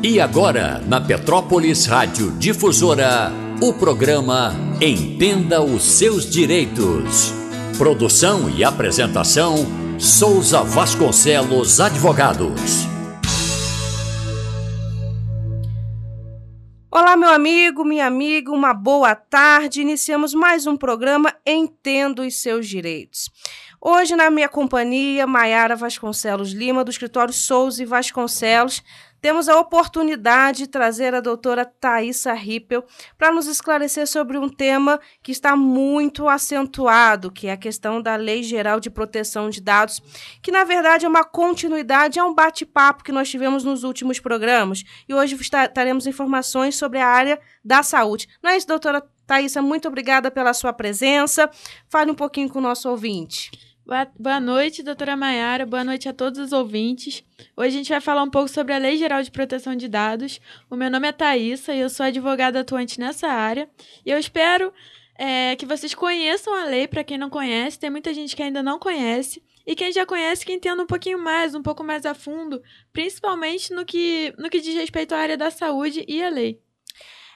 E agora, na Petrópolis Rádio Difusora, o programa Entenda os Seus Direitos. Produção e apresentação: Souza Vasconcelos Advogados. Olá, meu amigo, minha amiga, uma boa tarde. Iniciamos mais um programa Entendo os Seus Direitos. Hoje, na minha companhia, Maiara Vasconcelos Lima, do escritório Souza e Vasconcelos, temos a oportunidade de trazer a doutora Thaisa Rippel para nos esclarecer sobre um tema que está muito acentuado, que é a questão da Lei Geral de Proteção de Dados, que na verdade é uma continuidade, é um bate-papo que nós tivemos nos últimos programas. E hoje teremos informações sobre a área da saúde. Não é isso, doutora Thaisa? Muito obrigada pela sua presença. Fale um pouquinho com o nosso ouvinte. Boa noite, doutora Maiara. Boa noite a todos os ouvintes. Hoje a gente vai falar um pouco sobre a Lei Geral de Proteção de Dados. O meu nome é Thaisa e eu sou advogada atuante nessa área. E eu espero é, que vocês conheçam a lei, para quem não conhece. Tem muita gente que ainda não conhece. E quem já conhece, que entenda um pouquinho mais, um pouco mais a fundo, principalmente no que, no que diz respeito à área da saúde e a lei.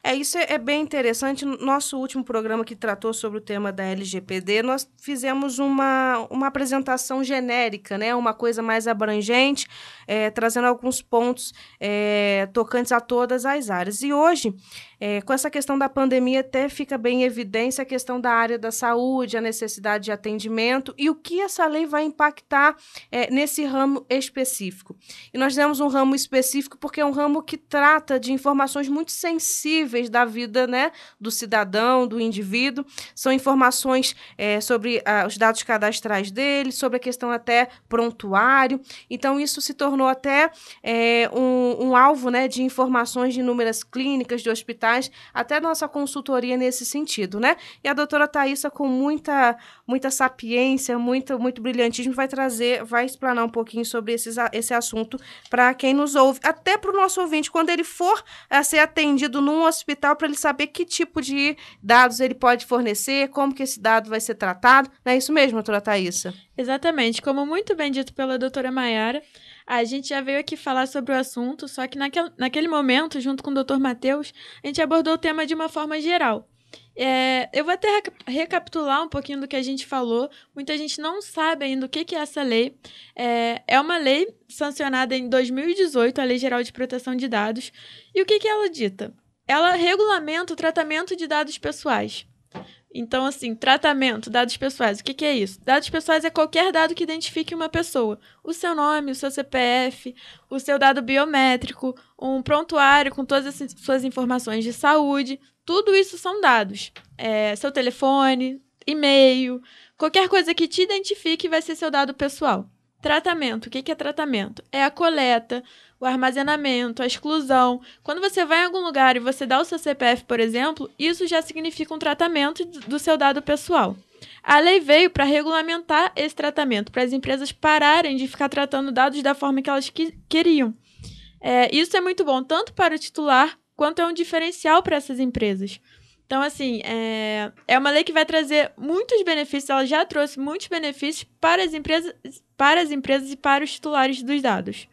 É, isso é, é, bem interessante. Nosso último programa que tratou sobre o tema da LGPD, nós fizemos uma, uma apresentação genérica, né? uma coisa mais abrangente, é, trazendo alguns pontos é, tocantes a todas as áreas. E hoje, é, com essa questão da pandemia, até fica bem em evidência a questão da área da saúde, a necessidade de atendimento e o que essa lei vai impactar é, nesse ramo específico. E nós temos um ramo específico porque é um ramo que trata de informações muito sensíveis da vida né, do cidadão, do indivíduo. São informações é, sobre ah, os dados cadastrais dele, sobre a questão até prontuário. Então, isso se tornou até é, um, um alvo né, de informações de inúmeras clínicas, de hospitais até nossa consultoria nesse sentido, né? E a doutora Thaisa, com muita, muita sapiência, muito, muito brilhantismo, vai trazer, vai explanar um pouquinho sobre esses, esse assunto para quem nos ouve, até para o nosso ouvinte, quando ele for a ser atendido num hospital, para ele saber que tipo de dados ele pode fornecer, como que esse dado vai ser tratado. Não é isso mesmo, doutora Thaisa? Exatamente. Como muito bem dito pela doutora Maiara, a gente já veio aqui falar sobre o assunto, só que naquele, momento, junto com o Dr. Matheus, a gente abordou o tema de uma forma geral. É, eu vou até recapitular um pouquinho do que a gente falou. Muita gente não sabe ainda o que, que é essa lei. É, é uma lei sancionada em 2018, a Lei Geral de Proteção de Dados. E o que, que ela dita? Ela regulamenta o tratamento de dados pessoais. Então, assim, tratamento, dados pessoais. O que, que, é isso? Dados pessoais é qualquer dado que identifique uma pessoa. O seu nome, o seu CPF, o seu dado biométrico, um prontuário com todas as suas informações de saúde. Tudo isso são dados. É, seu telefone, e-mail, qualquer coisa que te identifique vai ser seu dado pessoal. Tratamento. O que, é tratamento? É a coleta, o armazenamento, a exclusão. Quando você vai em algum lugar e você dá o seu CPF, por exemplo, isso já significa um tratamento do seu dado pessoal. A lei veio para regulamentar esse tratamento, para as empresas pararem de ficar tratando dados da forma que elas que queriam. É, isso é muito bom, tanto para o titular, quanto é um diferencial para essas empresas. Então, assim, é, é uma lei que vai trazer muitos benefícios, ela já trouxe muitos benefícios para as empresas, para as empresas e para os titulares dos dados.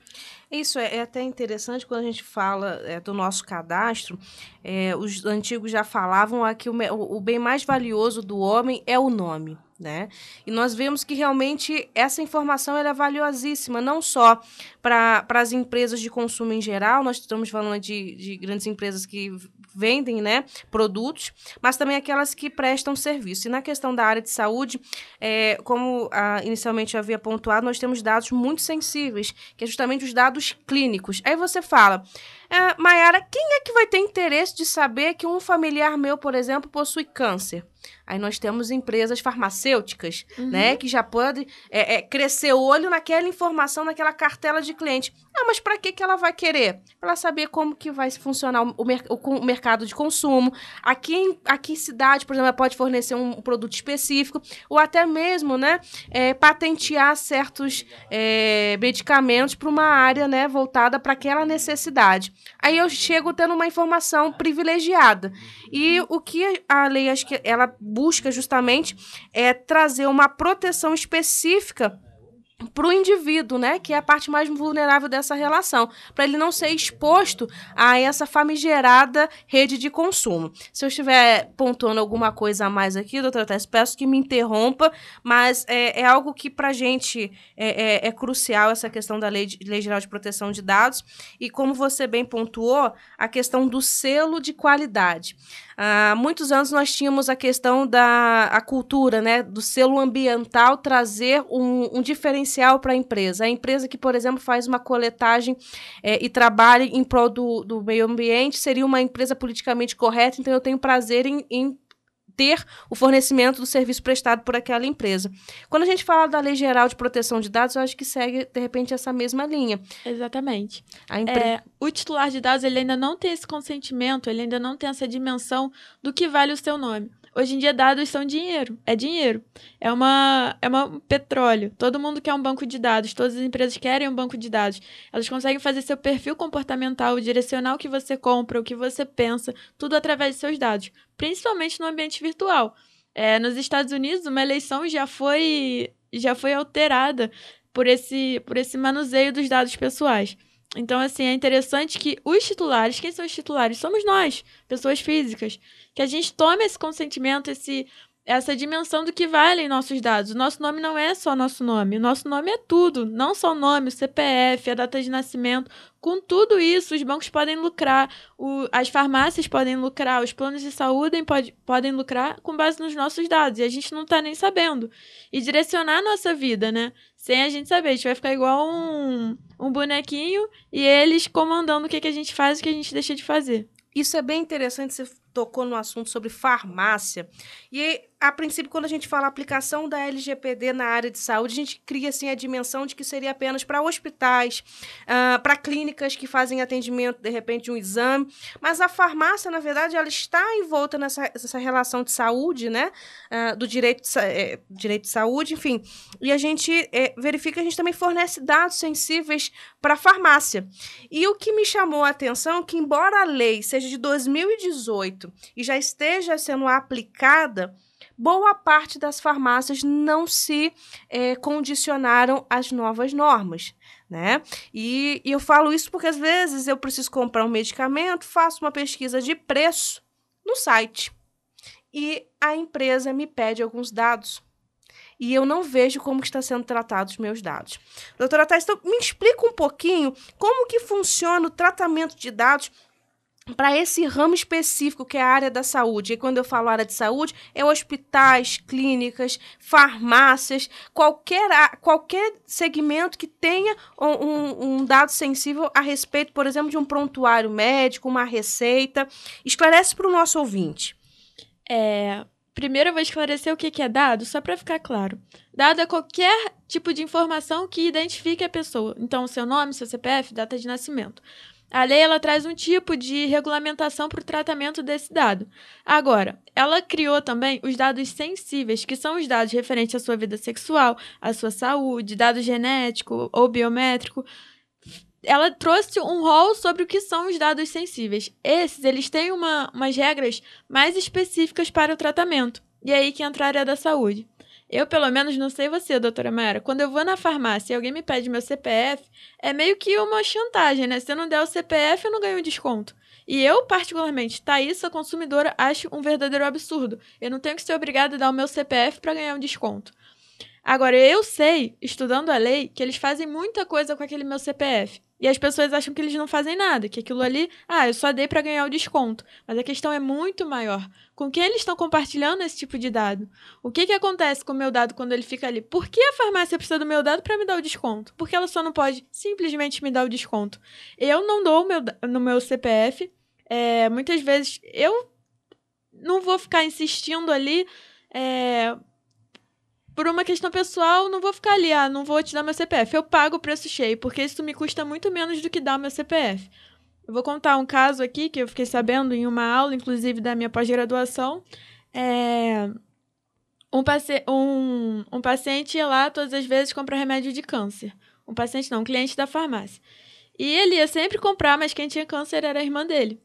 Isso é, é, até interessante quando a gente fala é, do nosso cadastro. É, os antigos já falavam que o, o bem mais valioso do homem é o nome. Né? E nós vemos que realmente essa informação é valiosíssima, não só para as empresas de consumo em geral, nós estamos falando de, de grandes empresas que vendem né, produtos, mas também aquelas que prestam serviço. E na questão da área de saúde, é, como a, inicialmente eu havia pontuado, nós temos dados muito sensíveis, que é justamente os dados clínicos. Aí você fala, é, Mayara, quem é que vai ter interesse de saber que um familiar meu, por exemplo, possui câncer? Aí nós temos empresas farmacêuticas, uhum. né, que já podem é, é, crescer o olho naquela informação, naquela cartela de cliente. Ah, mas para que, que ela vai querer? Para saber como que vai funcionar o, o, o, mercado de consumo. Aqui em, aqui cidade, por exemplo, ela pode fornecer um produto específico, ou até mesmo, né, é, patentear certos é, medicamentos para uma área, né, voltada para aquela necessidade. Aí eu chego tendo uma informação privilegiada. E o que a lei, acho que ela busca justamente é trazer uma proteção específica para o indivíduo, né, que é a parte mais vulnerável dessa relação, para ele não ser exposto a essa famigerada rede de consumo. Se eu estiver pontuando alguma coisa a mais aqui, doutora Tess, peço que me interrompa, mas é, é algo que para a gente é, é, é, crucial essa questão da lei, de, lei Geral de Proteção de Dados e como você bem pontuou, a questão do selo de qualidade. Há muitos anos nós tínhamos a questão da a cultura, né, do selo ambiental trazer um, um diferencial para a empresa. A empresa que, por exemplo, faz uma coletagem é, e trabalha em prol do, do meio ambiente seria uma empresa politicamente correta, então eu tenho prazer em, em ter o fornecimento do serviço prestado por aquela empresa. Quando a gente fala da Lei Geral de Proteção de Dados, eu acho que segue, de repente, essa mesma linha. Exatamente. Empre... É, o titular de dados ele ainda não tem esse consentimento, ele ainda não tem essa dimensão do que vale o seu nome. Hoje em dia, dados são dinheiro. É dinheiro. É uma, é uma petróleo. Todo mundo quer um banco de dados. Todas as empresas querem um banco de dados. Elas conseguem fazer seu perfil comportamental, direcionar o que você compra, o que você pensa, tudo através de seus dados. Principalmente no ambiente virtual. É, nos Estados Unidos, uma eleição já foi, já foi alterada por esse, por esse manuseio dos dados pessoais. Então, assim, é interessante que os titulares, quem são os titulares? Somos nós, pessoas físicas, que a gente tome esse consentimento, esse, essa dimensão do que valem nossos dados. O nosso nome não é só nosso nome, o nosso nome é tudo, não só o nome, o CPF, a data de nascimento. Com tudo isso, os bancos podem lucrar, o, as farmácias podem lucrar, os planos de saúde pode, podem lucrar com base nos nossos dados, e a gente não está nem sabendo. E direcionar a nossa vida, né? Sem a gente saber, a gente vai ficar igual um, um bonequinho e eles comandando o que, que a gente faz e o que a gente deixa de fazer. Isso é bem interessante, você tocou no assunto sobre farmácia. E a princípio, quando a gente fala aplicação da LGPD na área de saúde, a gente cria assim a dimensão de que seria apenas para hospitais, uh, para clínicas que fazem atendimento, de repente, de um exame. Mas a farmácia, na verdade, ela está envolta nessa, nessa relação de saúde, né? Uh, do direito de, é, direito de saúde, enfim. E a gente é, verifica que a gente também fornece dados sensíveis para a farmácia. E o que me chamou a atenção é que, embora a lei seja de 2018 e já esteja sendo aplicada, boa parte das farmácias não se é, condicionaram às novas normas. Né? E, e eu falo isso porque às vezes eu preciso comprar um medicamento, faço uma pesquisa de preço no site e a empresa me pede alguns dados e eu não vejo como está sendo tratados os meus dados. Doutora Thais, então me explica um pouquinho como que funciona o tratamento de dados para esse ramo específico que é a área da saúde. E quando eu falo área de saúde, é hospitais, clínicas, farmácias, qualquer, qualquer segmento que tenha um, um, dado sensível a respeito, por exemplo, de um prontuário médico, uma receita. Esclarece para o nosso ouvinte. É, primeiro eu vou esclarecer o que é dado, só para ficar claro. Dado é qualquer tipo de informação que identifique a pessoa. Então, seu nome, seu CPF, data de nascimento. A lei ela traz um tipo de regulamentação para o tratamento desse dado. Agora, ela criou também os dados sensíveis, que são os dados referentes à sua vida sexual, à sua saúde, dado genético ou biométrico. Ela trouxe um rol sobre o que são os dados sensíveis. Esses, eles têm uma, umas regras mais específicas para o tratamento. E é aí que entra a área da saúde. Eu, pelo menos, não sei você, doutora Mara. Quando eu vou na farmácia e alguém me pede meu CPF, é meio que uma chantagem, né? Se eu não der o CPF, eu não ganho desconto. E eu, particularmente, Thaís, a consumidora, acho um verdadeiro absurdo. Eu não tenho que ser obrigada a dar o meu CPF para ganhar um desconto. Agora, eu sei, estudando a lei, que eles fazem muita coisa com aquele meu CPF. E as pessoas acham que eles não fazem nada, que aquilo ali, ah, eu só dei para ganhar o desconto. Mas a questão é muito maior. Com quem eles estão compartilhando esse tipo de dado? O que, que acontece com o meu dado quando ele fica ali? Por que a farmácia precisa do meu dado para me dar o desconto? Porque ela só não pode simplesmente me dar o desconto. Eu não dou meu, no meu CPF. É, muitas vezes eu não vou ficar insistindo ali. É, por uma questão pessoal, não vou ficar ali, ah, não vou te dar meu CPF. Eu pago o preço cheio, porque isso me custa muito menos do que dar o meu CPF. Eu vou contar um caso aqui que eu fiquei sabendo em uma aula, inclusive da minha pós-graduação. É... Um, paci... um, um paciente ia lá todas as vezes comprar remédio de câncer. Um paciente não, um cliente da farmácia. E ele ia sempre comprar, mas quem tinha câncer era a irmã dele.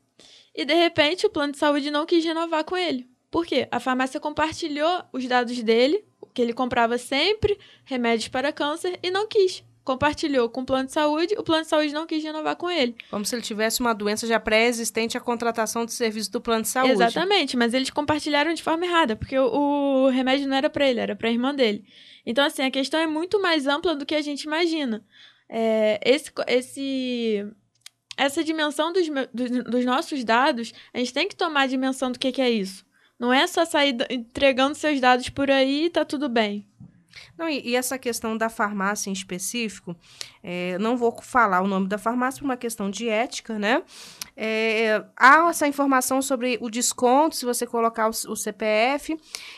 E de repente o plano de saúde não quis renovar com ele. Por quê? A farmácia compartilhou os dados dele, que ele comprava sempre remédios para câncer e não quis. Compartilhou com o plano de saúde, o plano de saúde não quis renovar com ele. Como se ele tivesse uma doença já pré-existente à contratação de serviço do plano de saúde. Exatamente, mas eles compartilharam de forma errada, porque o, o remédio não era para ele, era para a irmã dele. Então, assim, a questão é muito mais ampla do que a gente imagina. É, esse, esse, essa dimensão dos, dos, dos, nossos dados, a gente tem que tomar a dimensão do que, que é isso. Não é só sair entregando seus dados por aí e tá tudo bem. Não, e, e, essa questão da farmácia em específico, é, não vou falar o nome da farmácia por uma questão de ética, né? É, há essa informação sobre o desconto, se você colocar o, o, CPF.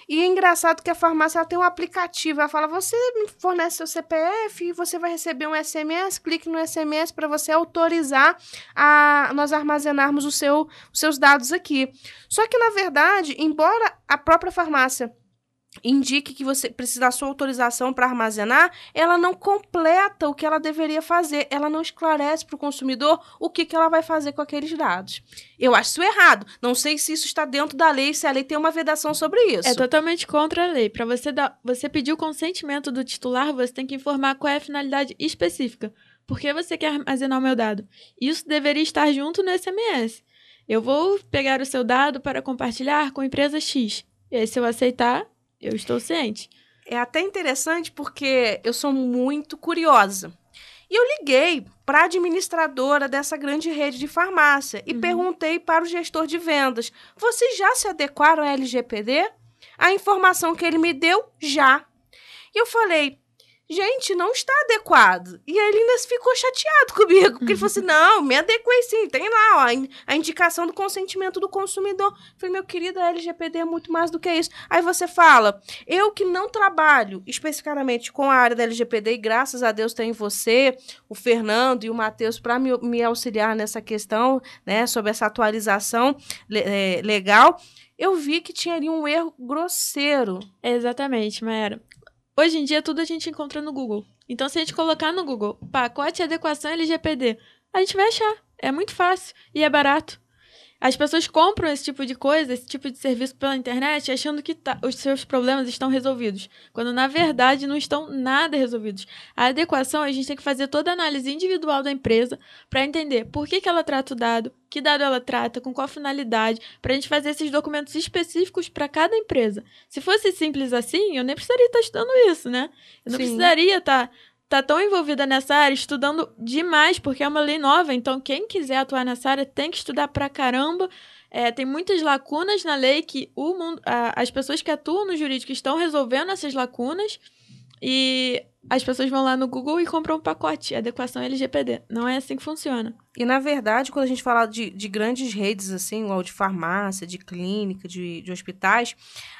E é engraçado que a farmácia tem um aplicativo. Ela fala: você fornece seu CPF e você vai receber um SMS. Clique no SMS para você autorizar a nós armazenarmos seu, os seus dados aqui. Só que, na verdade, embora a própria farmácia indique que você precisa da sua autorização para armazenar, ela não completa o que ela deveria fazer, ela não esclarece para o consumidor o que, que ela vai fazer com aqueles dados. Eu acho isso errado. Não sei se isso está dentro da lei, se a lei tem uma vedação sobre isso. É totalmente contra a lei. Para você você pedir o consentimento do titular, você tem que informar qual é a finalidade específica. Por que você quer armazenar o meu dado? Isso deveria estar junto no SMS. Eu vou pegar o seu dado para compartilhar com a empresa X. E aí, se eu aceitar, eu estou ciente. É até interessante porque eu sou muito curiosa. E eu liguei para a administradora dessa grande rede de farmácia e uhum. perguntei para o gestor de vendas: vocês já se adequaram à LGPD? A informação que ele me deu, já. E eu falei: gente, não está adequado. E ele ainda ficou chateado comigo, porque ele falou assim: não, me adequei sim, tem lá ó, a indicação do consentimento do consumidor. Eu falei, meu querido, a LGPD é muito mais do que isso. Aí você fala, eu que não trabalho especificamente com a área da LGPD, e graças a Deus tem você, o Fernando e o Matheus, para me, me auxiliar nessa questão, né, sobre essa atualização é, legal eu vi que tinha ali um erro grosseiro. Exatamente, Maera. Hoje em dia, tudo a gente encontra no Google. Então, se a gente colocar no Google pacote adequação LGPD, a gente vai achar. É muito fácil e é barato. As pessoas compram esse tipo de coisa, esse tipo de serviço pela internet, achando que tá, os seus problemas estão resolvidos, quando na verdade não estão nada resolvidos. A adequação, a gente tem que fazer toda a análise individual da empresa para entender por que, que ela trata o dado, que dado ela trata, com qual finalidade, para a gente fazer esses documentos específicos para cada empresa. Se fosse simples assim, eu nem precisaria estar estudando isso, né? Eu não Sim. precisaria estar tá tão envolvida nessa área, estudando demais, porque é uma lei nova. Então, quem quiser atuar nessa área tem que estudar pra caramba. É, tem muitas lacunas na lei que o mundo, a, as pessoas que atuam no jurídico estão resolvendo essas lacunas. E as pessoas vão lá no Google e compram um pacote, adequação LGPD. Não é assim que funciona. E, na verdade, quando a gente fala de, de grandes redes, assim, igual de farmácia, de clínica, de, de hospitais,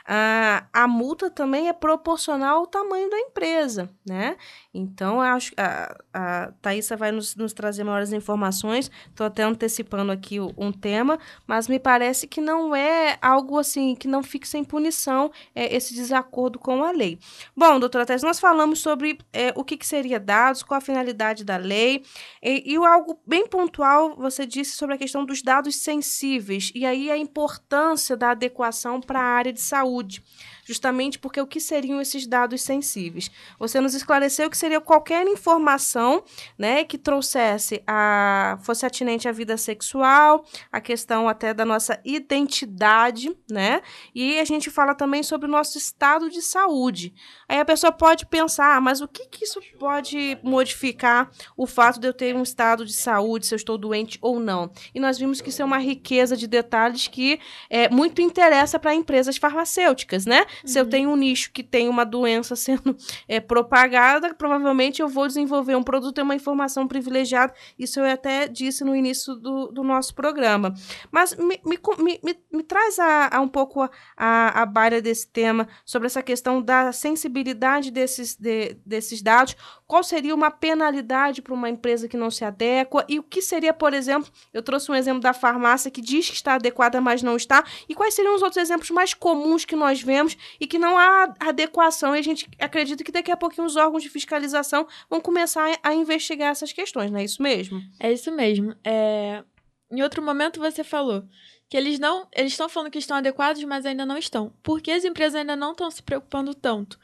a, a multa também é proporcional ao tamanho da empresa, né? Então, acho a, a Thaisa vai nos, nos trazer maiores informações. Estou até antecipando aqui um tema, mas me parece que não é algo assim, que não fique sem punição é, esse desacordo com a lei. Bom, doutora Thaisa, nós falamos sobre é, o que, que seria dados, qual a finalidade da lei, e, e algo bem pontual pontual você disse sobre a questão dos dados sensíveis e aí a importância da adequação para a área de saúde justamente porque o que seriam esses dados sensíveis? Você nos esclareceu que seria qualquer informação, né, que trouxesse a fosse atinente à vida sexual, a questão até da nossa identidade, né? E a gente fala também sobre o nosso estado de saúde. Aí a pessoa pode pensar, ah, mas o que que isso pode modificar o fato de eu ter um estado de saúde, se eu estou doente ou não? E nós vimos que isso é uma riqueza de detalhes que é, muito interessa para empresas farmacêuticas, né? Uhum. Se eu uhum. tenho um nicho que tem uma doença sendo é, propagada, provavelmente eu vou desenvolver um produto e uma informação privilegiada. Isso eu até disse no início do, do nosso programa. Mas me, me, me, me traz a, a, um pouco a, a, a baila desse tema sobre essa questão da sensibilidade desses, de, desses dados. Qual seria uma penalidade para uma empresa que não se adequa? E o que seria, por exemplo, eu trouxe um exemplo da farmácia que diz que está adequada, mas não está. E quais seriam os outros exemplos mais comuns que nós vemos e que não há adequação. E a gente acredita que daqui a pouquinho os órgãos de fiscalização vão começar a, investigar essas questões, não é isso mesmo? É isso mesmo. É... Em outro momento você falou que eles não, eles estão falando que estão adequados, mas ainda não estão. Porque as empresas ainda não estão se preocupando tanto.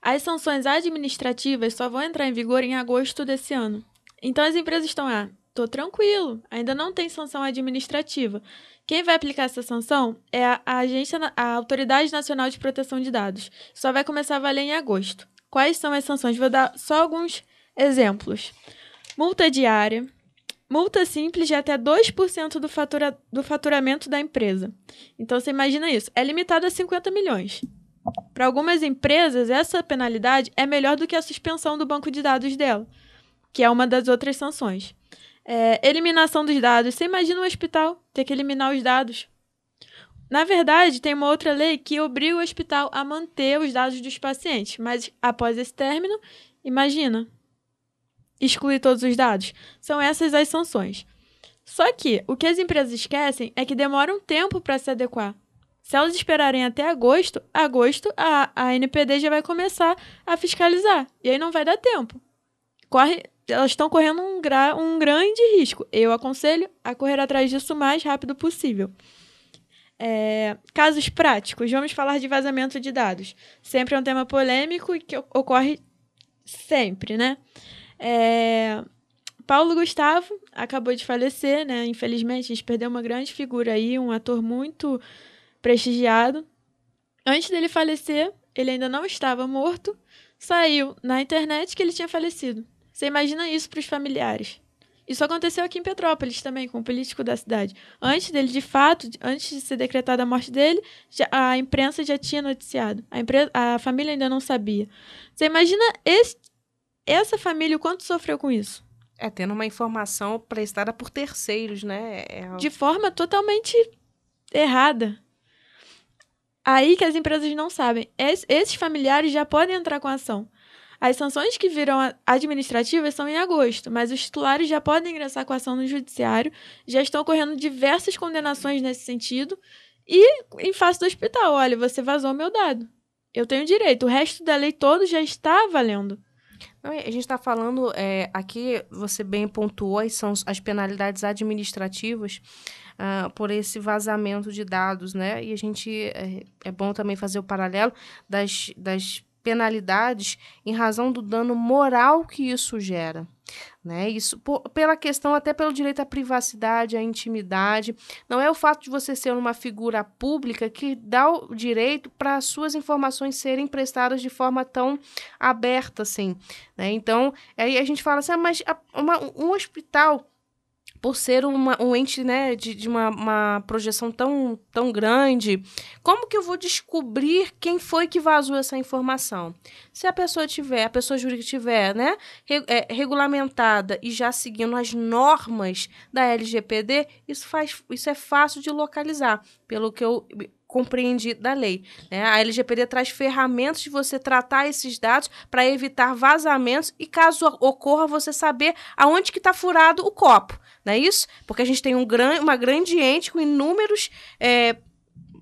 As sanções administrativas só vão entrar em vigor em agosto desse ano. Então as empresas estão, ah, tô tranquilo, ainda não tem sanção administrativa. Quem vai aplicar essa sanção é a, a agência, a Autoridade Nacional de Proteção de Dados. Só vai começar a valer em agosto. Quais são as sanções? Vou dar só alguns exemplos. Multa diária, multa simples de até 2% do, fatura, do faturamento da empresa. Então você imagina isso, é limitado a 50 milhões. Para algumas empresas, essa penalidade é melhor do que a suspensão do banco de dados dela, que é uma das outras sanções. É, eliminação dos dados. Você imagina um hospital ter que eliminar os dados? Na verdade, tem uma outra lei que obriga o hospital a manter os dados dos pacientes, mas após esse término, imagina, excluir todos os dados. São essas as sanções. Só que o que as empresas esquecem é que demora um tempo para se adequar. Se elas esperarem até agosto, agosto a, a NPD já vai começar a fiscalizar. E aí não vai dar tempo. Corre, elas estão correndo um, gra, um grande risco. Eu aconselho a correr atrás disso o mais rápido possível. É, casos práticos, vamos falar de vazamento de dados. Sempre é um tema polêmico e que ocorre sempre, né? É, Paulo Gustavo acabou de falecer, né? Infelizmente, a gente perdeu uma grande figura aí, um ator muito prestigiado. Antes dele falecer, ele ainda não estava morto, saiu na internet que ele tinha falecido. Você imagina isso para os familiares. Isso aconteceu aqui em Petrópolis também, com o político da cidade. Antes dele, de fato, antes de ser decretada a morte dele, já, a imprensa já tinha noticiado. A, a família ainda não sabia. Você imagina esse, essa família o quanto sofreu com isso? É, tendo uma informação prestada por terceiros, né? É... De forma totalmente errada. Aí que as empresas não sabem. Es, esses familiares já podem entrar com a ação. As sanções que viram administrativas são em agosto, mas os titulares já podem ingressar com a ação no judiciário, já estão ocorrendo diversas condenações nesse sentido, e em face do hospital, olha, você vazou meu dado. Eu tenho direito, o resto da lei todo já está valendo. Não, a gente está falando é, aqui, você bem pontuou, são as penalidades administrativas uh, por esse vazamento de dados, né? E a gente é, é bom também fazer o paralelo das, das penalidades em razão do dano moral que isso gera. Né? Isso por, pela questão, até pelo direito à privacidade, à intimidade. Não é o fato de você ser uma figura pública que dá o direito para as suas informações serem prestadas de forma tão aberta assim. Né? Então, aí a gente fala assim, ah, mas a, uma, um hospital por ser uma, um ente né, de, de uma, uma, projeção tão, tão grande, como que eu vou descobrir quem foi que vazou essa informação? Se a pessoa tiver, a pessoa jurídica tiver né, re, é, regulamentada e já seguindo as normas da LGPD, isso, faz, isso é fácil de localizar, pelo que eu compreendi da lei. Né? A LGPD traz ferramentas de você tratar esses dados para evitar vazamentos e, caso ocorra, você saber aonde que está furado o copo. Não é isso? Porque a gente tem um gran, uma grande ente com inúmeros é,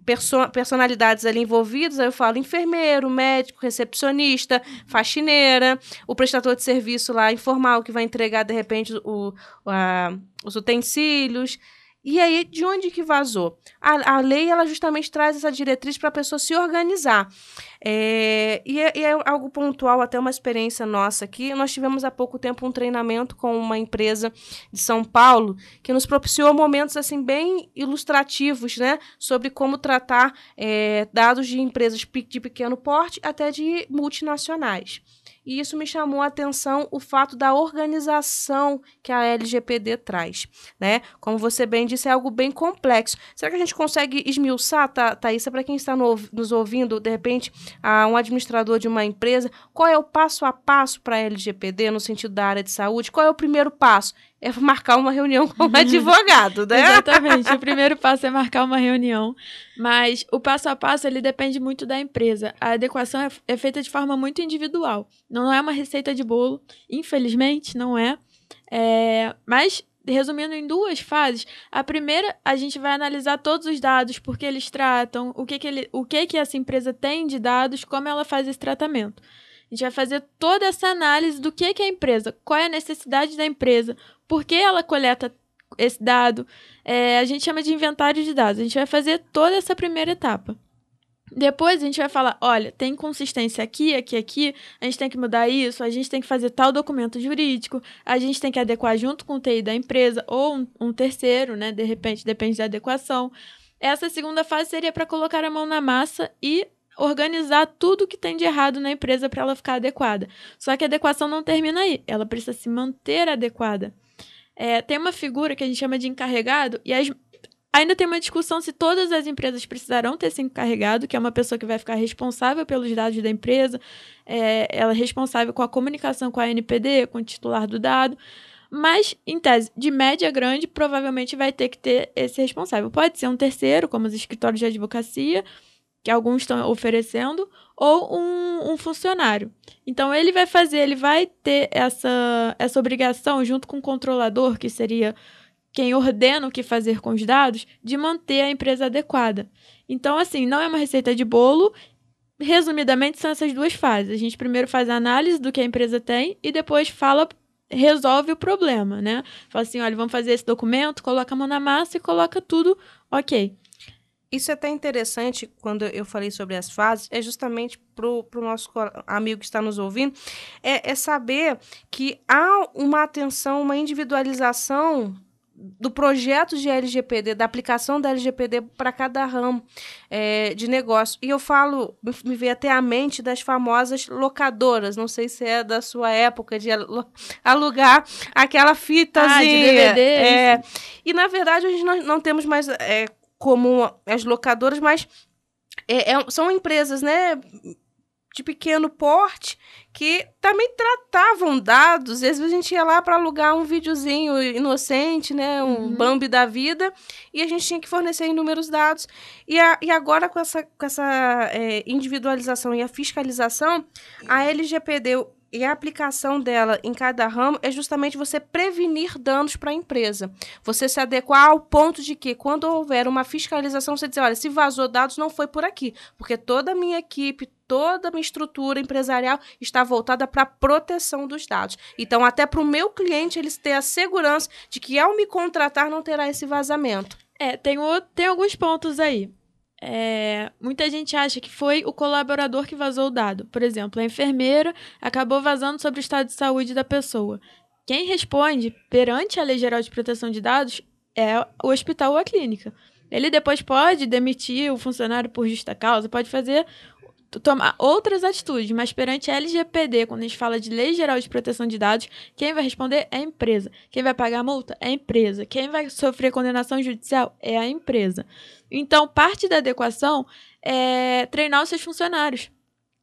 perso personalidades ali envolvidas, aí eu falo enfermeiro, médico, recepcionista, faxineira, o prestador de serviço lá informal que vai entregar de repente o, a, os utensílios, e aí, de onde que vazou? A, a lei, ela justamente traz essa diretriz para a pessoa se organizar. É, e, é, e, é, algo pontual, até uma experiência nossa aqui. Nós tivemos há pouco tempo um treinamento com uma empresa de São Paulo que nos propiciou momentos assim bem ilustrativos, né? Sobre como tratar é, dados de empresas de pequeno porte até de multinacionais e isso me chamou a atenção o fato da organização que a LGPD traz, né? Como você bem disse, é algo bem complexo. Será que a gente consegue esmiuçar, Thaís, para quem está no, nos ouvindo, de repente, um administrador de uma empresa, qual é o passo a passo para a LGPD no sentido da área de saúde? Qual é o primeiro passo? É marcar uma reunião com um advogado, né? Exatamente. O primeiro passo é marcar uma reunião. Mas o passo a passo, ele depende muito da empresa. A adequação é, é feita de forma muito individual. Não é uma receita de bolo. Infelizmente, não é. é mas resumindo em duas fases, a primeira a gente vai analisar todos os dados, porque eles tratam, o que que, ele, o que que essa empresa tem de dados, como ela faz esse tratamento. A gente vai fazer toda essa análise do que, que é a empresa, qual é a necessidade da empresa, por que ela coleta esse dado. É, a gente chama de inventário de dados. A gente vai fazer toda essa primeira etapa. Depois a gente vai falar, olha, tem inconsistência aqui, aqui, aqui, a gente tem que mudar isso, a gente tem que fazer tal documento jurídico, a gente tem que adequar junto com o TI da empresa ou um, um terceiro, né? De repente, depende da adequação. Essa segunda fase seria para colocar a mão na massa e organizar tudo que tem de errado na empresa para ela ficar adequada. Só que a adequação não termina aí, ela precisa se manter adequada. É, tem uma figura que a gente chama de encarregado, e as, ainda tem uma discussão se todas as empresas precisarão ter esse encarregado, que é uma pessoa que vai ficar responsável pelos dados da empresa, é, ela é responsável com a comunicação com a NPD, com o titular do dado. Mas, em tese, de média grande, provavelmente vai ter que ter esse responsável. Pode ser um terceiro, como os escritórios de advocacia, que alguns estão oferecendo, ou um, um, funcionário. Então, ele vai fazer, ele vai ter essa, essa obrigação, junto com o controlador, que seria quem ordena o que fazer com os dados, de manter a empresa adequada. Então, assim, não é uma receita de bolo. Resumidamente, são essas duas fases. A gente primeiro faz a análise do que a empresa tem e depois fala resolve o problema, né? Fala assim, olha, vamos fazer esse documento, coloca a mão na massa e coloca tudo ok. Isso é até interessante, quando eu falei sobre as fases, é justamente para o nosso amigo que está nos ouvindo, é, é saber que há uma atenção, uma individualização do projeto de LGPD, da aplicação da LGPD para cada ramo é, de negócio. E eu falo, me veio até a mente das famosas locadoras, não sei se é da sua época de alugar aquela fitazinha. Ah, de DVD. É, e na verdade, a gente não, não temos mais é, como as locadoras, mas é, é, são empresas, né? de pequeno porte que também tratavam dados. Às vezes a gente ia lá para alugar um videozinho inocente, né? Um uhum. Bambi da vida, e a gente tinha que fornecer inúmeros dados. E, a, e agora, com essa, com essa é, individualização e a fiscalização, a LGPD e a aplicação dela em cada ramo é justamente você prevenir danos para a empresa. Você se adequar ao ponto de que, quando houver uma fiscalização, você dizer, olha, se vazou dados, não foi por aqui, porque toda a minha equipe, toda a minha estrutura empresarial está voltada para a proteção dos dados. Então, até para o meu cliente, eles ter a segurança de que, ao me contratar, não terá esse vazamento. É, tem, o, tem alguns pontos aí. É, muita gente acha que foi o colaborador que vazou o dado. Por exemplo, a enfermeira acabou vazando sobre o estado de saúde da pessoa. Quem responde perante a Lei Geral de Proteção de Dados é o hospital ou a clínica. Ele depois pode demitir o funcionário por justa causa, pode fazer tomar outras atitudes, mas perante a LGPD, quando a gente fala de Lei Geral de Proteção de Dados, quem vai responder é a empresa. Quem vai pagar a multa é a empresa. Quem vai sofrer condenação judicial é a empresa. Então, parte da adequação é treinar os seus funcionários.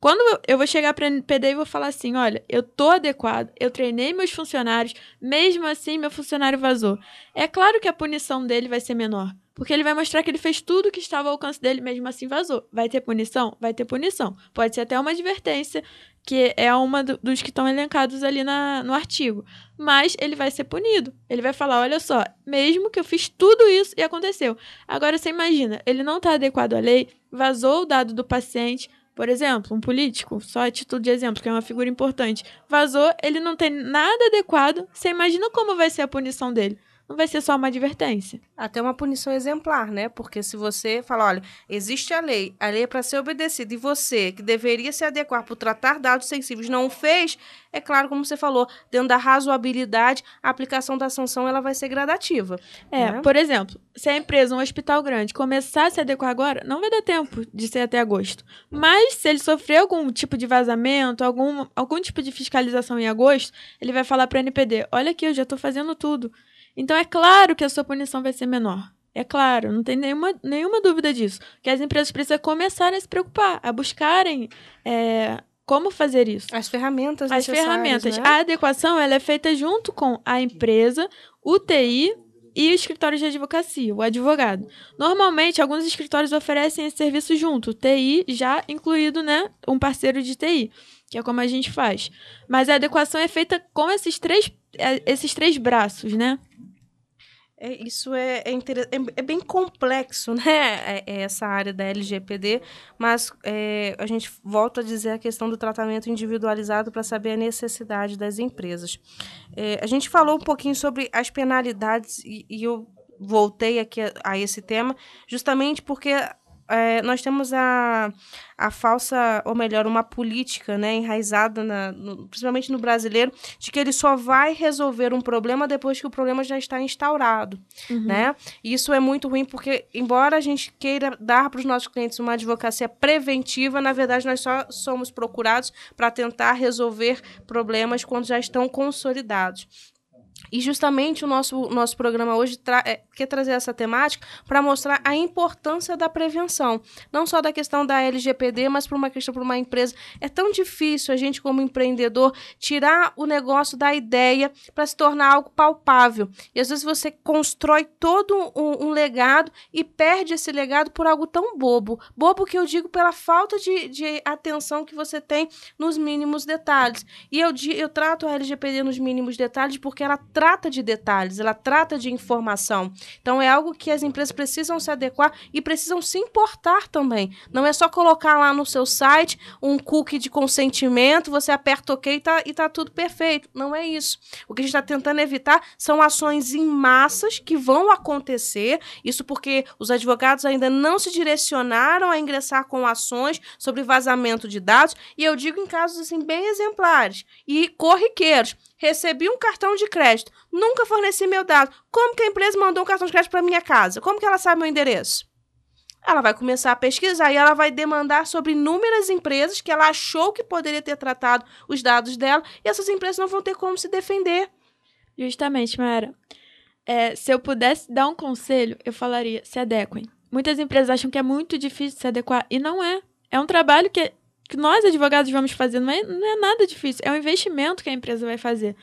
Quando eu vou chegar para a NPD e vou falar assim, olha, eu tô adequado, eu treinei meus funcionários, mesmo assim meu funcionário vazou. É claro que a punição dele vai ser menor, porque ele vai mostrar que ele fez tudo que estava ao alcance dele, mesmo assim vazou. Vai ter punição? Vai ter punição. Pode ser até uma advertência, que é uma do, dos que estão elencados ali na, no artigo. Mas ele vai ser punido. Ele vai falar: olha só, mesmo que eu fiz tudo isso e aconteceu. Agora você imagina, ele não está adequado à lei, vazou o dado do paciente. Por exemplo, um político, só a título de exemplo, que é uma figura importante, vazou, ele não tem nada adequado. Você imagina como vai ser a punição dele? Não vai ser só uma advertência. Até uma punição exemplar, né? Porque se você fala, olha, existe a lei, a lei é para ser obedecida, e você, que deveria se adequar para tratar dados sensíveis, não fez, é claro, como você falou, dentro da razoabilidade, a aplicação da sanção ela vai ser gradativa. É, né? por exemplo, se a empresa, um hospital grande, começar a se adequar agora, não vai dar tempo de ser até agosto. Mas se ele sofrer algum tipo de vazamento, algum, algum tipo de fiscalização em agosto, ele vai falar para a NPD: olha aqui, eu já estou fazendo tudo. Então é claro que a sua punição vai ser menor. É claro, não tem nenhuma, nenhuma dúvida disso. Que as empresas precisam começar a se preocupar, a buscarem é, como fazer isso. As ferramentas As ferramentas. Né? A adequação ela é feita junto com a empresa, o TI e o escritório de advocacia, o advogado. Normalmente, alguns escritórios oferecem esse serviço junto, TI já incluído, né, um parceiro de TI, que é como a gente faz. Mas a adequação é feita com esses três, é, esses três braços, né? É, isso é, é, é, é, bem complexo, né? É, é, essa área da LGPD, mas a gente volta a dizer a questão do tratamento individualizado para saber a necessidade das empresas. A gente falou um pouquinho sobre as penalidades e, e eu voltei aqui a, a, esse tema justamente porque é, nós temos a, a falsa, ou melhor, uma política né, enraizada, na, no, principalmente no brasileiro, de que ele só vai resolver um problema depois que o problema já está instaurado. Uhum. Né? E isso é muito ruim porque, embora a gente queira dar para os nossos clientes uma advocacia preventiva, na verdade nós só somos procurados para tentar resolver problemas quando já estão consolidados. E justamente o nosso, nosso programa hoje tra é, quer trazer essa temática para mostrar a importância da prevenção. Não só da questão da LGPD, mas para uma questão para uma empresa. É tão difícil a gente, como empreendedor, tirar o negócio da ideia para se tornar algo palpável. E às vezes você constrói todo um, um, legado e perde esse legado por algo tão bobo. Bobo que eu digo pela falta de, de atenção que você tem nos mínimos detalhes. E eu, eu trato a LGPD nos mínimos detalhes porque ela trata de detalhes, ela trata de informação. Então é algo que as empresas precisam se adequar e precisam se importar também. Não é só colocar lá no seu site um cookie de consentimento, você aperta OK e tá, e tá tudo perfeito. Não é isso. O que a gente está tentando evitar são ações em massas que vão acontecer. Isso porque os advogados ainda não se direcionaram a ingressar com ações sobre vazamento de dados. E eu digo em casos assim bem exemplares e corriqueiros. Recebi um cartão de crédito, nunca forneci meu dado. Como que a empresa mandou um cartão de crédito para minha casa? Como que ela sabe meu endereço? Ela vai começar a pesquisar e ela vai demandar sobre inúmeras empresas que ela achou que poderia ter tratado os dados dela e essas empresas não vão ter como se defender. Justamente, Mara. É, se eu pudesse dar um conselho, eu falaria: se adequem. Muitas empresas acham que é muito difícil se adequar e não é. É um trabalho que que nós advogados vamos fazer não é, não é nada difícil, é um investimento que a empresa vai fazer.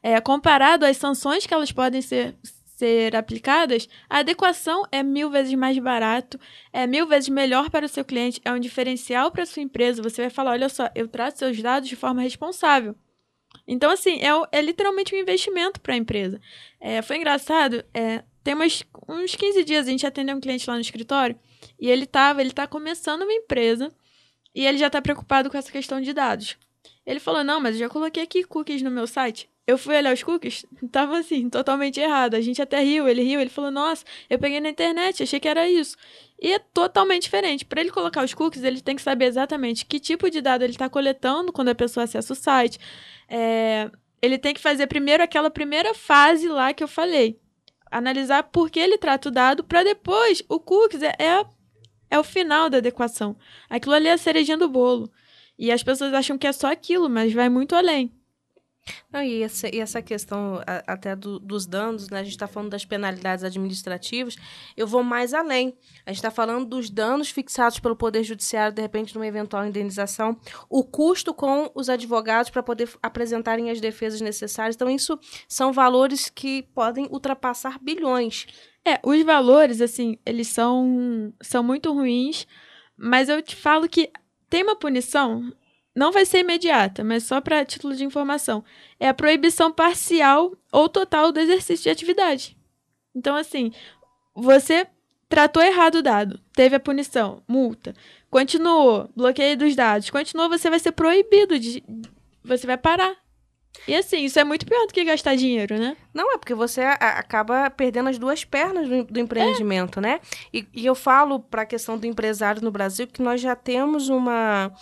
É, comparado às sanções que elas podem ser, ser aplicadas, a adequação é mil vezes mais barato, é mil vezes melhor para o seu cliente, é um diferencial para a sua empresa. Você vai falar: olha só, eu trato seus dados de forma responsável. Então, assim, é, é literalmente um investimento para a empresa. É, foi engraçado, é, tem umas, uns 15 dias a gente atendeu um cliente lá no escritório e ele estava, ele está começando uma empresa e ele já está preocupado com essa questão de dados. Ele falou: Não, mas eu já coloquei aqui cookies no meu site. Eu fui olhar os cookies, tava assim, totalmente errado. A gente até riu, ele riu, ele falou: Nossa, eu peguei na internet, achei que era isso. E é totalmente diferente. Para ele colocar os cookies, ele tem que saber exatamente que tipo de dado ele está coletando quando a pessoa acessa o site. É... Ele tem que fazer primeiro aquela primeira fase lá que eu falei. Analisar por que ele trata o dado, para depois o cookies é, é a é o final da adequação. Aquilo ali é a cerejinha do bolo. E as pessoas acham que é só aquilo, mas vai muito além. Não, e, essa, e essa questão a, até do, dos danos, né? A gente está falando das penalidades administrativas, eu vou mais além. A gente está falando dos danos fixados pelo Poder Judiciário, de repente, numa eventual indenização, o custo com os advogados para poder apresentarem as defesas necessárias. Então, isso são valores que podem ultrapassar bilhões. É, os valores, assim, eles são, são muito ruins, mas eu te falo que tem uma punição, não vai ser imediata, mas só para título de informação. É a proibição parcial ou total do exercício de atividade. Então, assim, você tratou errado o dado, teve a punição, multa, continuou, bloqueio dos dados, continuou, você vai ser proibido de. Você vai parar e assim, isso é muito pior do que gastar dinheiro, né? Não, é porque você a, acaba perdendo as duas pernas do, do empreendimento, é. né? E, e eu falo para a questão do empresário no Brasil que nós já temos uma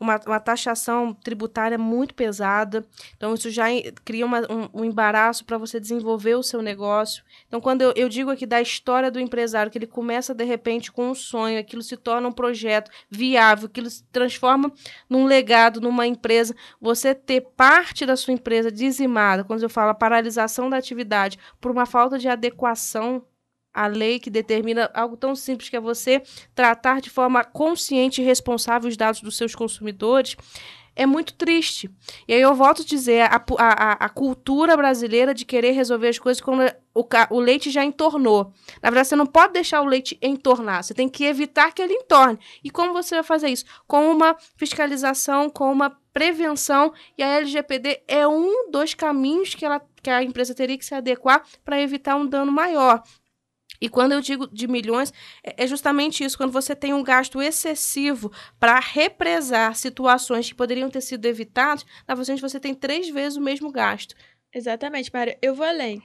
uma, uma taxação tributária muito pesada. Então, isso já cria uma, um, um embaraço para você desenvolver o seu negócio. Então, quando eu, eu digo aqui da história do empresário, que ele começa de repente com um sonho, aquilo se torna um projeto viável, aquilo se transforma num legado, numa empresa, você ter parte da sua empresa dizimada, quando eu falo a paralisação da atividade por uma falta de adequação a lei que determina algo tão simples que é você tratar de forma consciente e responsável os dados dos seus consumidores, é muito triste. E aí eu volto a dizer, a, a, a cultura brasileira de querer resolver as coisas quando o, o leite já entornou. Na verdade, você não pode deixar o leite entornar, você tem que evitar que ele entorne. E como você vai fazer isso? Com uma fiscalização, com uma prevenção, e a LGPD é um dos caminhos que, ela, que a empresa teria que se adequar para evitar um dano maior. E quando eu digo de milhões, é, é justamente isso, quando você tem um gasto excessivo para represar situações que poderiam ter sido evitadas, na verdade você tem três vezes o mesmo gasto. Exatamente, Maria. Eu vou além.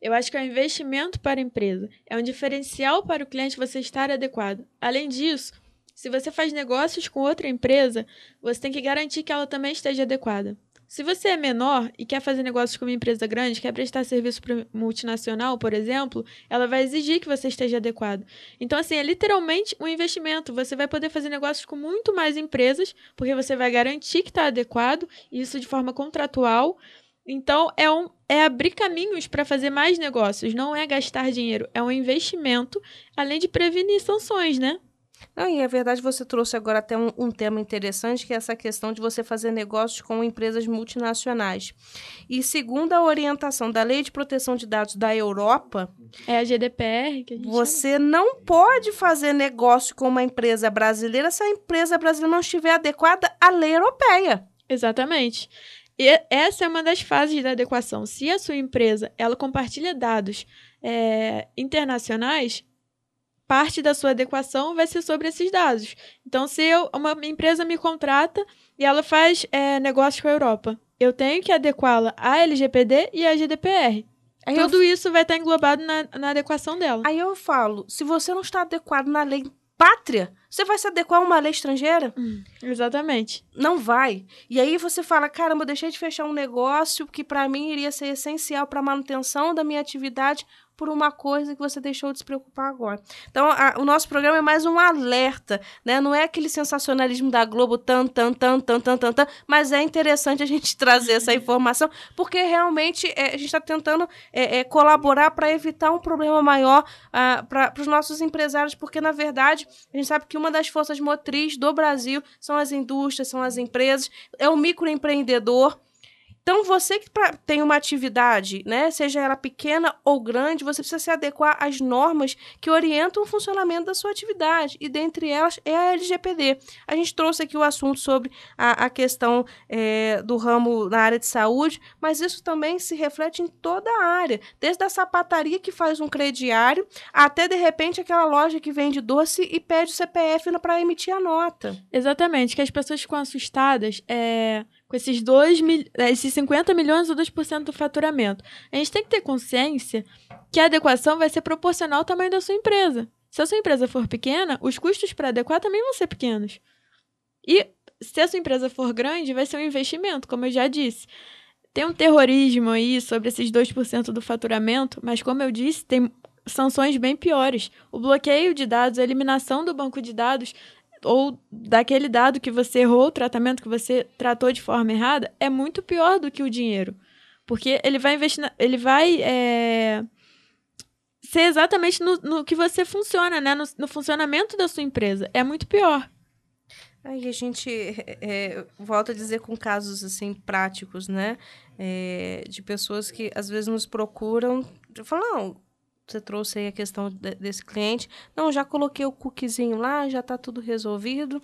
Eu acho que é um investimento para a empresa. É um diferencial para o cliente você estar adequado. Além disso, se você faz negócios com outra empresa, você tem que garantir que ela também esteja adequada. Se você é menor e quer fazer negócios com uma empresa grande, quer prestar serviço para multinacional, por exemplo, ela vai exigir que você esteja adequado. Então, assim, é literalmente um investimento. Você vai poder fazer negócios com muito mais empresas, porque você vai garantir que está adequado, isso de forma contratual. Então, é, um, é abrir caminhos para fazer mais negócios, não é gastar dinheiro, é um investimento, além de prevenir sanções, né? Não, e é verdade, você trouxe agora até um, um, tema interessante, que é essa questão de você fazer negócios com empresas multinacionais. E segundo a orientação da Lei de Proteção de Dados da Europa... É a GDPR que a gente Você chama. não pode fazer negócio com uma empresa brasileira se a empresa brasileira não estiver adequada à lei europeia. Exatamente. E essa é uma das fases da adequação. Se a sua empresa ela compartilha dados é, internacionais, parte da sua adequação vai ser sobre esses dados. Então, se eu, uma empresa me contrata e ela faz é, negócio com a Europa, eu tenho que adequá-la à LGPD e à GDPR. Aí Tudo eu... isso vai estar englobado na, na adequação dela. Aí eu falo, se você não está adequado na lei pátria, você vai se adequar a uma lei estrangeira? Hum, exatamente. Não vai. E aí você fala, caramba, eu deixei de fechar um negócio que para mim iria ser essencial para a manutenção da minha atividade por uma coisa que você deixou de se preocupar agora. Então, a, o nosso programa é mais um alerta, né? Não é aquele sensacionalismo da Globo tan, tan, tan, tan, tan, tan, tan mas é interessante a gente trazer essa informação, porque realmente é, a gente está tentando é, é, colaborar para evitar um problema maior uh, para os nossos empresários, porque, na verdade, a gente sabe que uma das forças motrizes do Brasil são as indústrias, são as empresas, é o microempreendedor, então, você que tem uma atividade, né, seja ela pequena ou grande, você precisa se adequar às normas que orientam o funcionamento da sua atividade, e dentre elas é a LGPD. A gente trouxe aqui o assunto sobre a, a questão é, do ramo na área de saúde, mas isso também se reflete em toda a área, desde a sapataria que faz um crediário, até, de repente, aquela loja que vende doce e pede o CPF para emitir a nota. Exatamente, que as pessoas ficam assustadas. É com esses, dois mil, é, esses 50 milhões ou 2% do faturamento. A gente tem que ter consciência que a adequação vai ser proporcional ao tamanho da sua empresa. Se a sua empresa for pequena, os custos para adequar também vão ser pequenos. E se a sua empresa for grande, vai ser um investimento, como eu já disse. Tem um terrorismo aí sobre esses 2% do faturamento, mas como eu disse, tem sanções bem piores. O bloqueio de dados, a eliminação do banco de dados ou daquele dado que você errou, o tratamento que você tratou de forma errada, é muito pior do que o dinheiro. Porque ele vai investir, na, ele vai é, ser exatamente no, no, que você funciona, né? No, no, funcionamento da sua empresa. É muito pior. Aí a gente é, volta a dizer com casos assim práticos, né? É, de pessoas que às vezes nos procuram, falam, você trouxe aí a questão de, desse cliente. Não, já coloquei o cookiezinho lá, já está tudo resolvido.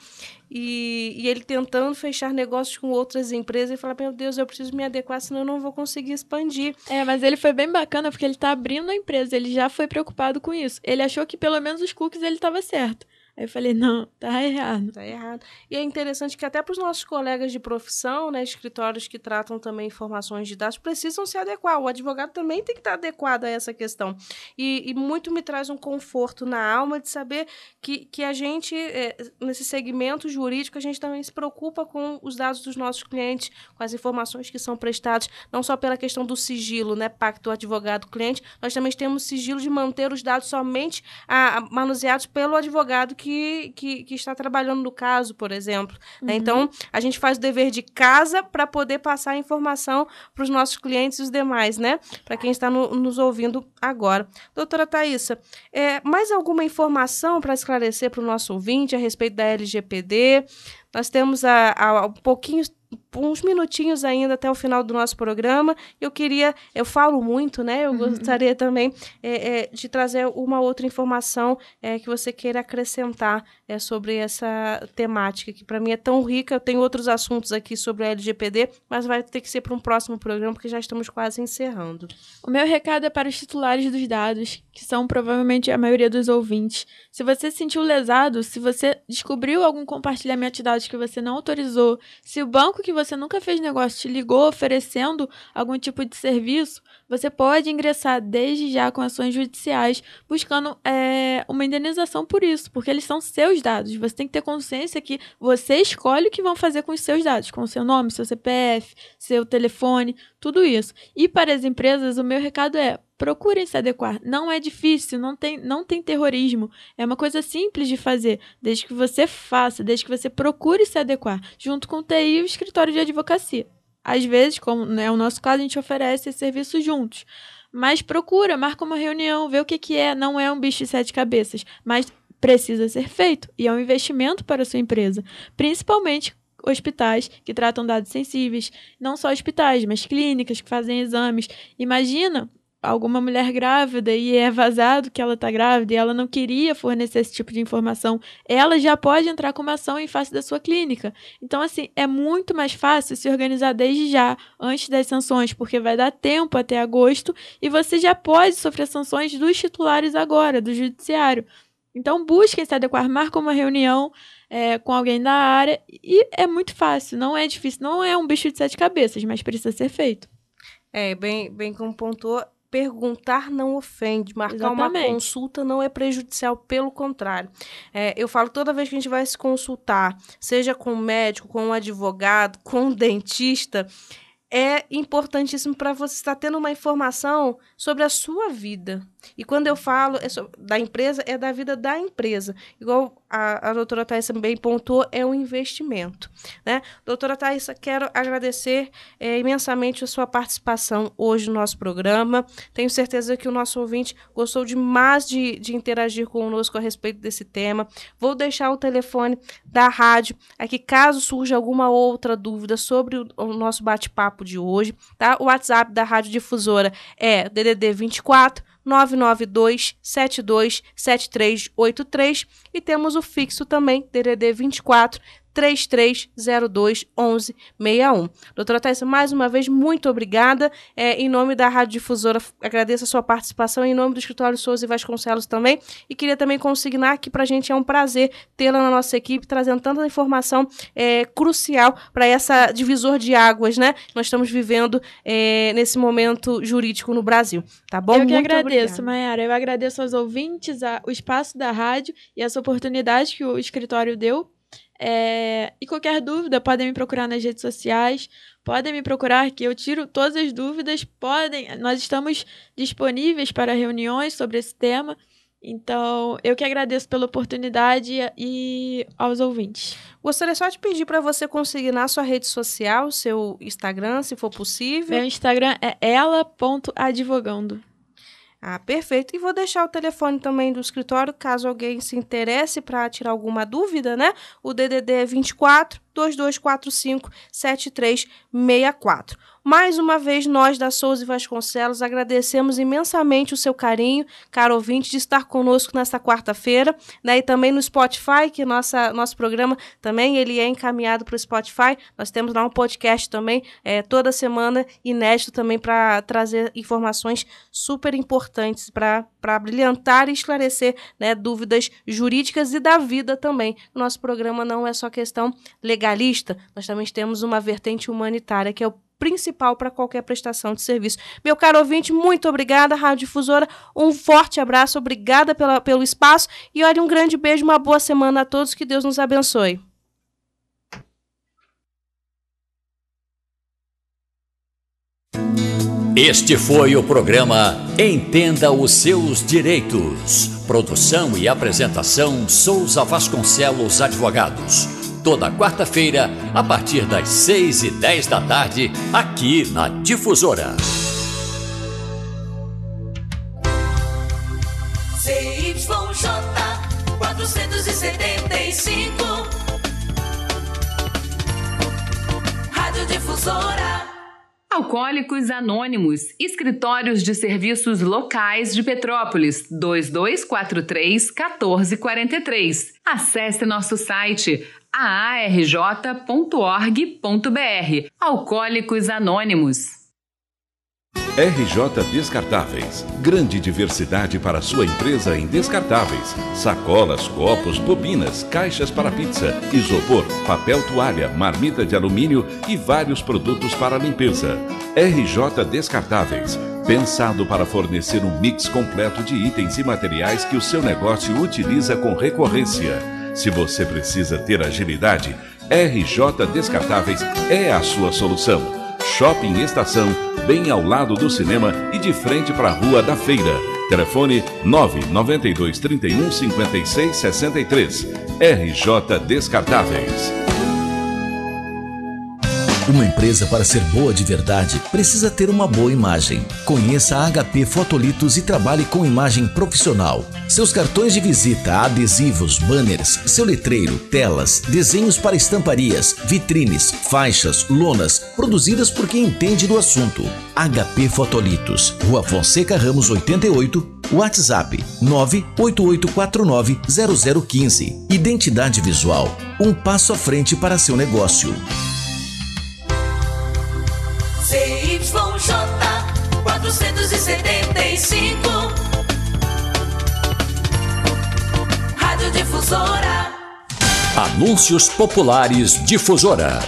E, e, ele tentando fechar negócios com outras empresas e falar: Meu Deus, eu preciso me adequar, senão eu não vou conseguir expandir. É, mas ele foi bem bacana porque ele está abrindo a empresa, ele já foi preocupado com isso. Ele achou que pelo menos os cookies ele estava certo. Aí eu falei, não, tá errado. Tá errado. E é interessante que até para os nossos colegas de profissão, né, escritórios que tratam também informações de dados, precisam se adequar. O advogado também tem que estar adequado a essa questão. E, e muito me traz um conforto na alma de saber que, que a gente, é, nesse segmento jurídico, a gente também se preocupa com os dados dos nossos clientes, com as informações que são prestadas, não só pela questão do sigilo, né, pacto advogado-cliente, nós também temos sigilo de manter os dados somente a, a, manuseados pelo advogado que, que, que está trabalhando no caso, por exemplo. Né? Uhum. Né? Então, a gente faz o dever de casa para poder passar a informação para os nossos clientes e os demais, né? Para quem está no, nos ouvindo agora. Doutora Thaisa, é, mais alguma informação para esclarecer para o nosso ouvinte a respeito da LGPD? Nós temos a, a, um pouquinho uns minutinhos ainda até o final do nosso programa. Eu queria, eu falo muito, né? Eu uhum. gostaria também é, é, de trazer uma outra informação é, que você queira acrescentar é, sobre essa temática, que para mim é tão rica. Eu tenho outros assuntos aqui sobre a LGPD, mas vai ter que ser para um próximo programa, porque já estamos quase encerrando. O meu recado é para os titulares dos dados, que são provavelmente a maioria dos ouvintes. Se você se sentiu lesado, se você descobriu algum compartilhamento de dados que você não autorizou, se o banco que você nunca fez negócio te ligou oferecendo algum tipo de serviço, você pode ingressar desde já com ações judiciais buscando é, uma indenização por isso, porque eles são seus dados. Você tem que ter consciência que você escolhe o que vão fazer com os seus dados, com o seu nome, seu CPF, seu telefone, tudo isso. E para as empresas, o meu recado é: procurem se adequar. Não é difícil, não tem, não tem terrorismo. É uma coisa simples de fazer, desde que você faça, desde que você procure se adequar, junto com o TI e o escritório de advocacia. Às vezes, como é o nosso caso, a gente oferece esse serviço juntos. Mas procura, marca uma reunião, vê o que, que é. Não é um bicho de sete cabeças, mas precisa ser feito e é um investimento para a sua empresa, principalmente hospitais que tratam dados sensíveis, não só hospitais, mas clínicas que fazem exames. Imagina alguma mulher grávida e é vazado que ela está grávida e ela não queria fornecer esse tipo de informação, ela já pode entrar com uma ação em face da sua clínica. Então, assim, é muito mais fácil se organizar desde já, antes das sanções, porque vai dar tempo até agosto e você já pode sofrer sanções dos titulares agora, do judiciário. Então, busquem se adequar, marquem uma reunião é, com alguém da área e é muito fácil, não é difícil, não é um bicho de sete cabeças, mas precisa ser feito. É, bem, bem como pontuou, perguntar não ofende, marcar Exatamente. uma consulta não é prejudicial, pelo contrário. É, eu falo toda vez que a gente vai se consultar, seja com um médico, com um advogado, com um dentista, é importantíssimo para você estar tendo uma informação sobre a sua vida. E quando eu falo é da empresa, é da vida da empresa. Igual a, a doutora Thais também pontuou, é um investimento. Né? Doutora Thais, quero agradecer é, imensamente a sua participação hoje no nosso programa. Tenho certeza que o nosso ouvinte gostou demais de, de interagir conosco a respeito desse tema. Vou deixar o telefone da rádio aqui, caso surja alguma outra dúvida sobre o, o nosso bate-papo de hoje. Tá? O WhatsApp da Rádio Difusora é DDD 24 992 72 7383 e temos o fixo também DDD 24 3302 1161. Doutora Thais, mais uma vez, muito obrigada. É, em nome da Rádio Difusora, agradeço a sua participação, em nome do Escritório Souza e Vasconcelos também. E queria também consignar que para a gente é um prazer tê-la na nossa equipe, trazendo tanta informação é, crucial para essa divisor de águas, né? Nós estamos vivendo é, nesse momento jurídico no Brasil. Tá bom? Eu que muito agradeço, Mayara. Eu agradeço aos ouvintes, a, o espaço da rádio e essa oportunidade que o escritório deu é, e qualquer dúvida, podem me procurar nas redes sociais, podem me procurar que eu tiro todas as dúvidas, podem, nós estamos disponíveis para reuniões sobre esse tema. Então, eu que agradeço pela oportunidade e aos ouvintes. Gostaria só de pedir para você conseguir na sua rede social, seu Instagram, se for possível. Meu Instagram é ela.advogando. Ah, perfeito. E vou deixar o telefone também do escritório, caso alguém se interesse para tirar alguma dúvida, né? O DDD é 24 2245 7364. Mais uma vez, nós da Souza e Vasconcelos agradecemos imensamente o seu carinho, caro ouvinte, de estar conosco nesta quarta-feira, né? E também no Spotify, que nossa, nosso programa também ele é encaminhado para o Spotify. Nós temos lá um podcast também, é, toda semana, inédito também para trazer informações super importantes para brilhantar e esclarecer né, dúvidas jurídicas e da vida também. Nosso programa não é só questão legalista, nós também temos uma vertente humanitária, que é o principal para qualquer prestação de serviço. Meu caro ouvinte, muito obrigada, Rádio Difusora. Um forte abraço, obrigada pela, pelo espaço e olha, um grande beijo, uma boa semana a todos, que Deus nos abençoe. Este foi o programa Entenda os Seus Direitos. Produção e apresentação Souza Vasconcelos Advogados toda quarta-feira, a partir das 6 e 10 da tarde, aqui na Difusora. CYJ 475 Rádio Difusora Alcoólicos Anônimos, Escritórios de Serviços Locais de Petrópolis, 2243 1443. Acesse nosso site aarj.org.br. Alcoólicos Anônimos. RJ Descartáveis. Grande diversidade para sua empresa em descartáveis. Sacolas, copos, bobinas, caixas para pizza, isopor, papel toalha, marmita de alumínio e vários produtos para limpeza. RJ Descartáveis. Pensado para fornecer um mix completo de itens e materiais que o seu negócio utiliza com recorrência. Se você precisa ter agilidade, RJ Descartáveis é a sua solução. Shopping Estação, bem ao lado do cinema e de frente para a Rua da Feira. Telefone 992 31 56 63. RJ Descartáveis. Uma empresa para ser boa de verdade precisa ter uma boa imagem. Conheça a HP Fotolitos e trabalhe com imagem profissional. Seus cartões de visita, adesivos, banners, seu letreiro, telas, desenhos para estamparias, vitrines, faixas, lonas, produzidas por quem entende do assunto. HP Fotolitos, Rua Fonseca Ramos 88, WhatsApp 988490015. Identidade visual, um passo à frente para seu negócio. ZYJ 475. Rádio Difusora. Anúncios Populares Difusora.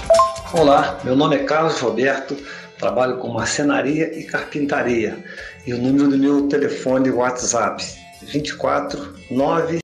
Olá, meu nome é Carlos Roberto, trabalho com marcenaria e carpintaria. E o número do meu telefone WhatsApp 24 9